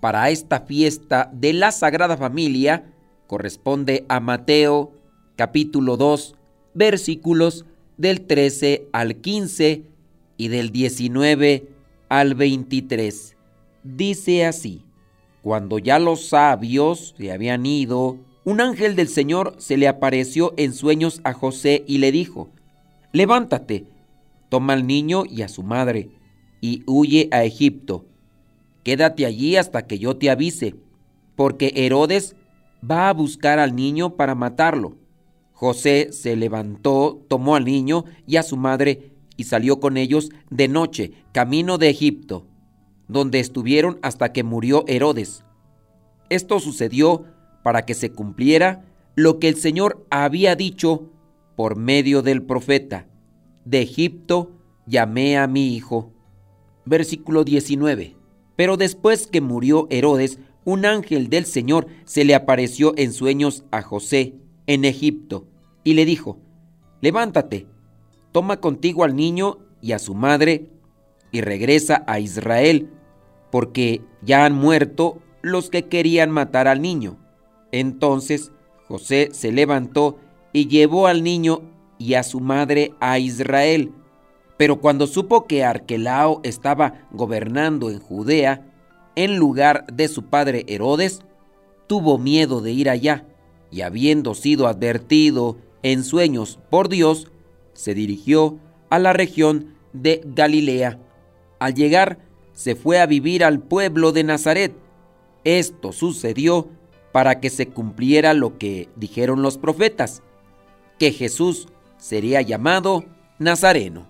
para esta fiesta de la Sagrada Familia corresponde a Mateo capítulo 2 versículos del 13 al 15 y del 19 al 23. Dice así, cuando ya los sabios se habían ido, un ángel del Señor se le apareció en sueños a José y le dijo, levántate, toma al niño y a su madre y huye a Egipto. Quédate allí hasta que yo te avise, porque Herodes va a buscar al niño para matarlo. José se levantó, tomó al niño y a su madre y salió con ellos de noche, camino de Egipto, donde estuvieron hasta que murió Herodes. Esto sucedió para que se cumpliera lo que el Señor había dicho por medio del profeta. De Egipto llamé a mi hijo versículo 19. Pero después que murió Herodes, un ángel del Señor se le apareció en sueños a José en Egipto y le dijo, levántate, toma contigo al niño y a su madre y regresa a Israel, porque ya han muerto los que querían matar al niño. Entonces José se levantó y llevó al niño y a su madre a Israel pero cuando supo que Arquelao estaba gobernando en Judea, en lugar de su padre Herodes, tuvo miedo de ir allá, y habiendo sido advertido en sueños por Dios, se dirigió a la región de Galilea. Al llegar, se fue a vivir al pueblo de Nazaret. Esto sucedió para que se cumpliera lo que dijeron los profetas, que Jesús sería llamado Nazareno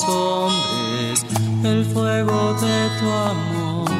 hombres el fuego de tu amor.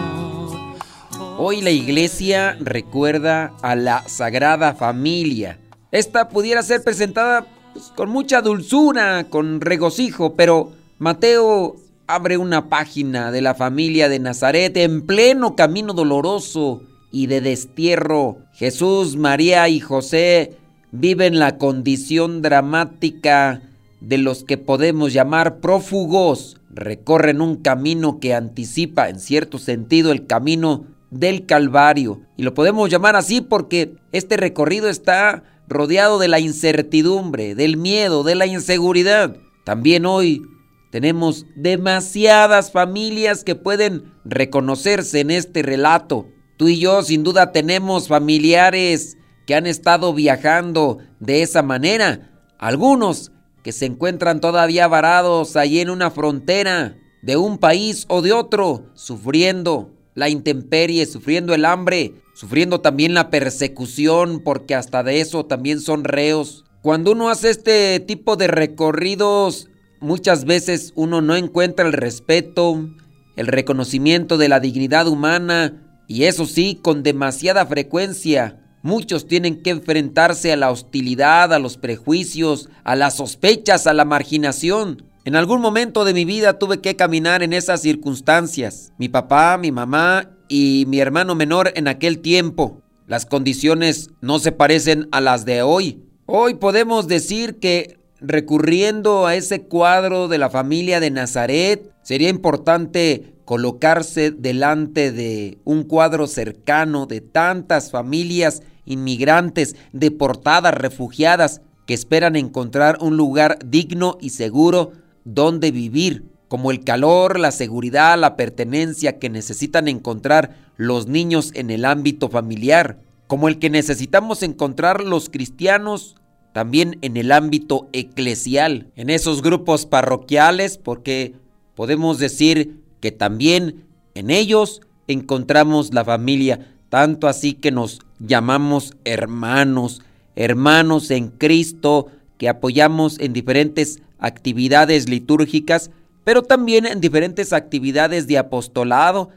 Hoy la iglesia recuerda a la Sagrada Familia. Esta pudiera ser presentada pues, con mucha dulzura, con regocijo, pero Mateo abre una página de la familia de Nazaret en pleno camino doloroso y de destierro. Jesús, María y José viven la condición dramática de los que podemos llamar prófugos recorren un camino que anticipa en cierto sentido el camino del Calvario. Y lo podemos llamar así porque este recorrido está rodeado de la incertidumbre, del miedo, de la inseguridad. También hoy tenemos demasiadas familias que pueden reconocerse en este relato. Tú y yo sin duda tenemos familiares que han estado viajando de esa manera. Algunos que se encuentran todavía varados allí en una frontera de un país o de otro, sufriendo la intemperie, sufriendo el hambre, sufriendo también la persecución, porque hasta de eso también son reos. Cuando uno hace este tipo de recorridos, muchas veces uno no encuentra el respeto, el reconocimiento de la dignidad humana, y eso sí, con demasiada frecuencia Muchos tienen que enfrentarse a la hostilidad, a los prejuicios, a las sospechas, a la marginación. En algún momento de mi vida tuve que caminar en esas circunstancias. Mi papá, mi mamá y mi hermano menor en aquel tiempo. Las condiciones no se parecen a las de hoy. Hoy podemos decir que recurriendo a ese cuadro de la familia de Nazaret, sería importante colocarse delante de un cuadro cercano de tantas familias inmigrantes, deportadas, refugiadas, que esperan encontrar un lugar digno y seguro donde vivir, como el calor, la seguridad, la pertenencia que necesitan encontrar los niños en el ámbito familiar, como el que necesitamos encontrar los cristianos también en el ámbito eclesial, en esos grupos parroquiales, porque podemos decir que también en ellos encontramos la familia, tanto así que nos llamamos hermanos, hermanos en Cristo, que apoyamos en diferentes actividades litúrgicas, pero también en diferentes actividades de apostolado,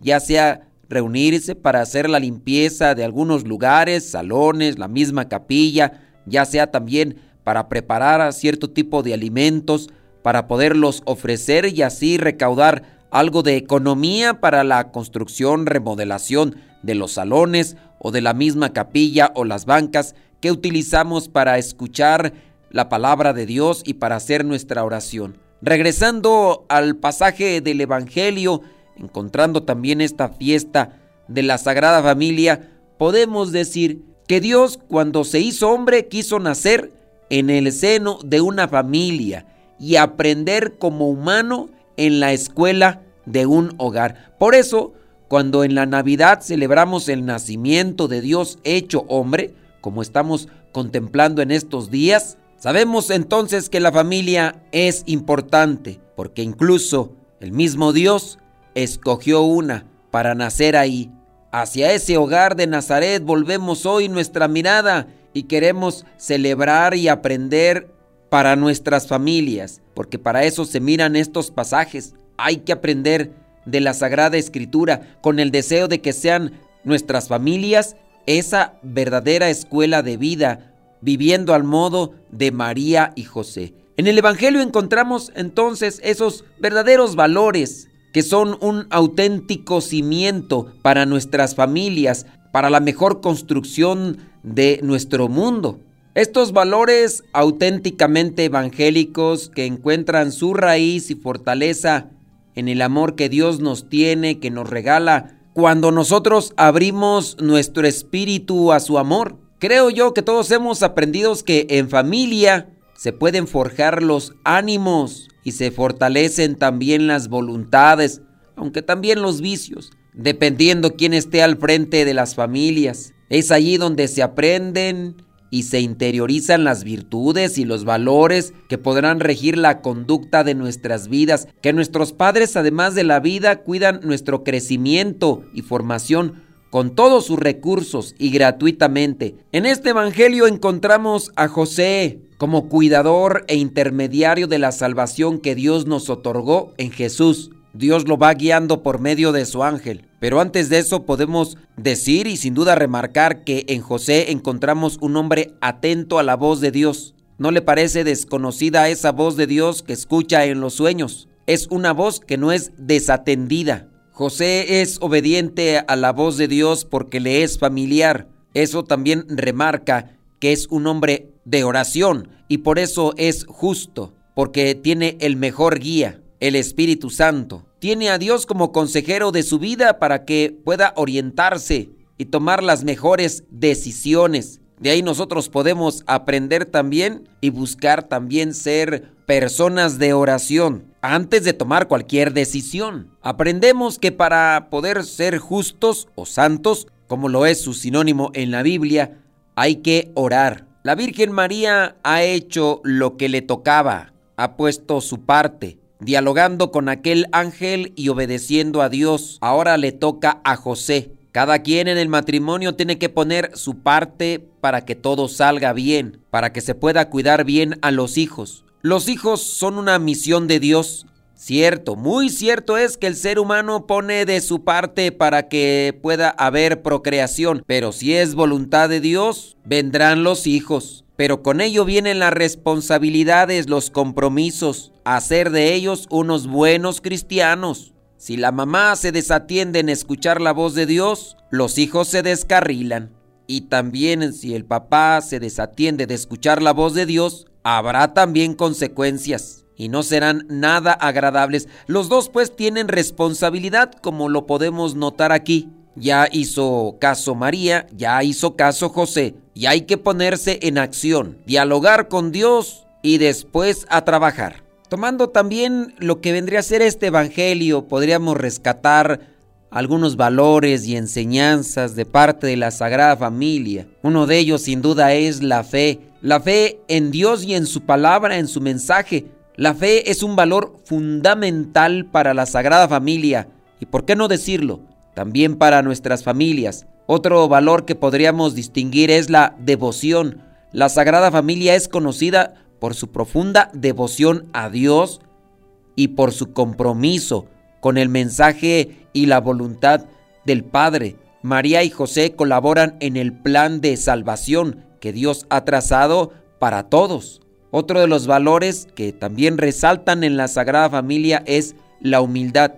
ya sea reunirse para hacer la limpieza de algunos lugares, salones, la misma capilla, ya sea también para preparar cierto tipo de alimentos, para poderlos ofrecer y así recaudar algo de economía para la construcción, remodelación de los salones o de la misma capilla o las bancas que utilizamos para escuchar la palabra de Dios y para hacer nuestra oración. Regresando al pasaje del Evangelio, encontrando también esta fiesta de la Sagrada Familia, podemos decir que Dios cuando se hizo hombre quiso nacer en el seno de una familia y aprender como humano en la escuela de un hogar. Por eso, cuando en la Navidad celebramos el nacimiento de Dios hecho hombre, como estamos contemplando en estos días, sabemos entonces que la familia es importante, porque incluso el mismo Dios escogió una para nacer ahí. Hacia ese hogar de Nazaret volvemos hoy nuestra mirada y queremos celebrar y aprender para nuestras familias, porque para eso se miran estos pasajes. Hay que aprender de la Sagrada Escritura con el deseo de que sean nuestras familias esa verdadera escuela de vida, viviendo al modo de María y José. En el Evangelio encontramos entonces esos verdaderos valores que son un auténtico cimiento para nuestras familias, para la mejor construcción de nuestro mundo. Estos valores auténticamente evangélicos que encuentran su raíz y fortaleza en el amor que Dios nos tiene, que nos regala, cuando nosotros abrimos nuestro espíritu a su amor. Creo yo que todos hemos aprendido que en familia se pueden forjar los ánimos y se fortalecen también las voluntades, aunque también los vicios, dependiendo quién esté al frente de las familias. Es allí donde se aprenden y se interiorizan las virtudes y los valores que podrán regir la conducta de nuestras vidas, que nuestros padres además de la vida cuidan nuestro crecimiento y formación con todos sus recursos y gratuitamente. En este Evangelio encontramos a José como cuidador e intermediario de la salvación que Dios nos otorgó en Jesús. Dios lo va guiando por medio de su ángel. Pero antes de eso podemos decir y sin duda remarcar que en José encontramos un hombre atento a la voz de Dios. ¿No le parece desconocida esa voz de Dios que escucha en los sueños? Es una voz que no es desatendida. José es obediente a la voz de Dios porque le es familiar. Eso también remarca que es un hombre de oración y por eso es justo, porque tiene el mejor guía el Espíritu Santo. Tiene a Dios como consejero de su vida para que pueda orientarse y tomar las mejores decisiones. De ahí nosotros podemos aprender también y buscar también ser personas de oración antes de tomar cualquier decisión. Aprendemos que para poder ser justos o santos, como lo es su sinónimo en la Biblia, hay que orar. La Virgen María ha hecho lo que le tocaba, ha puesto su parte dialogando con aquel ángel y obedeciendo a Dios. Ahora le toca a José. Cada quien en el matrimonio tiene que poner su parte para que todo salga bien, para que se pueda cuidar bien a los hijos. Los hijos son una misión de Dios. Cierto, muy cierto es que el ser humano pone de su parte para que pueda haber procreación, pero si es voluntad de Dios, vendrán los hijos pero con ello vienen las responsabilidades, los compromisos, hacer de ellos unos buenos cristianos. Si la mamá se desatiende en escuchar la voz de Dios, los hijos se descarrilan. y también si el papá se desatiende de escuchar la voz de Dios, habrá también consecuencias y no serán nada agradables. Los dos pues tienen responsabilidad como lo podemos notar aquí. Ya hizo caso María, ya hizo caso José y hay que ponerse en acción, dialogar con Dios y después a trabajar. Tomando también lo que vendría a ser este Evangelio, podríamos rescatar algunos valores y enseñanzas de parte de la Sagrada Familia. Uno de ellos sin duda es la fe. La fe en Dios y en su palabra, en su mensaje. La fe es un valor fundamental para la Sagrada Familia y, ¿por qué no decirlo? También para nuestras familias. Otro valor que podríamos distinguir es la devoción. La Sagrada Familia es conocida por su profunda devoción a Dios y por su compromiso con el mensaje y la voluntad del Padre. María y José colaboran en el plan de salvación que Dios ha trazado para todos. Otro de los valores que también resaltan en la Sagrada Familia es la humildad.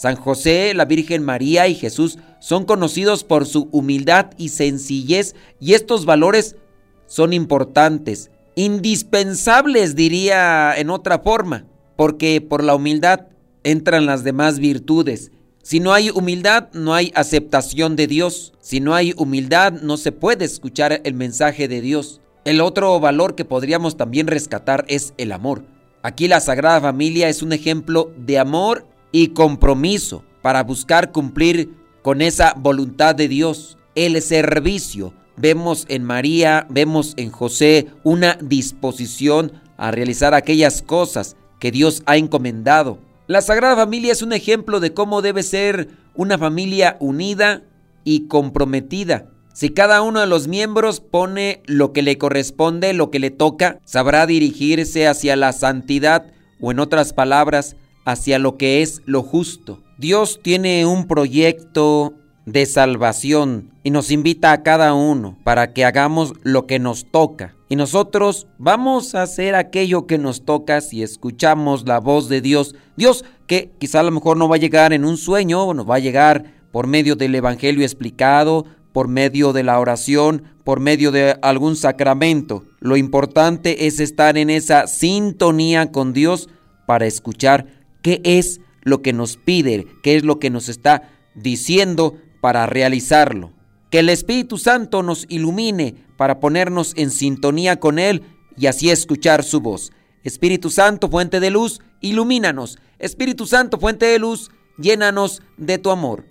San José, la Virgen María y Jesús son conocidos por su humildad y sencillez y estos valores son importantes, indispensables diría en otra forma, porque por la humildad entran las demás virtudes. Si no hay humildad, no hay aceptación de Dios. Si no hay humildad, no se puede escuchar el mensaje de Dios. El otro valor que podríamos también rescatar es el amor. Aquí la Sagrada Familia es un ejemplo de amor y compromiso para buscar cumplir con esa voluntad de Dios. El servicio. Vemos en María, vemos en José una disposición a realizar aquellas cosas que Dios ha encomendado. La Sagrada Familia es un ejemplo de cómo debe ser una familia unida y comprometida. Si cada uno de los miembros pone lo que le corresponde, lo que le toca, sabrá dirigirse hacia la santidad o en otras palabras, hacia lo que es lo justo. Dios tiene un proyecto de salvación y nos invita a cada uno para que hagamos lo que nos toca. Y nosotros vamos a hacer aquello que nos toca si escuchamos la voz de Dios. Dios que quizá a lo mejor no va a llegar en un sueño, nos va a llegar por medio del Evangelio explicado, por medio de la oración, por medio de algún sacramento. Lo importante es estar en esa sintonía con Dios para escuchar qué es lo que nos pide, qué es lo que nos está diciendo para realizarlo. Que el Espíritu Santo nos ilumine para ponernos en sintonía con Él y así escuchar su voz. Espíritu Santo, fuente de luz, ilumínanos. Espíritu Santo, fuente de luz, llénanos de tu amor.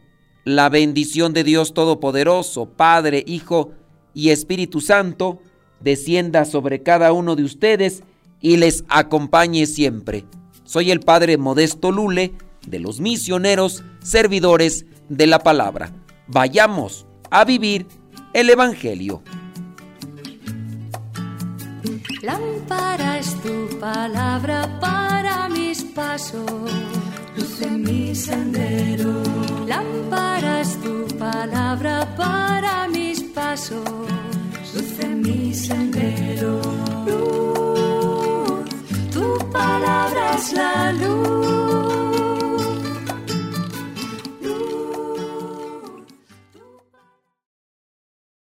La bendición de Dios Todopoderoso, Padre, Hijo y Espíritu Santo, descienda sobre cada uno de ustedes y les acompañe siempre. Soy el Padre Modesto Lule, de los misioneros, servidores de la palabra. Vayamos a vivir el Evangelio. Lámpara es tu palabra para mis pasos, luz en mi sendero. Lámpara es tu palabra para mis pasos, luz en mi sendero palabra es la luz.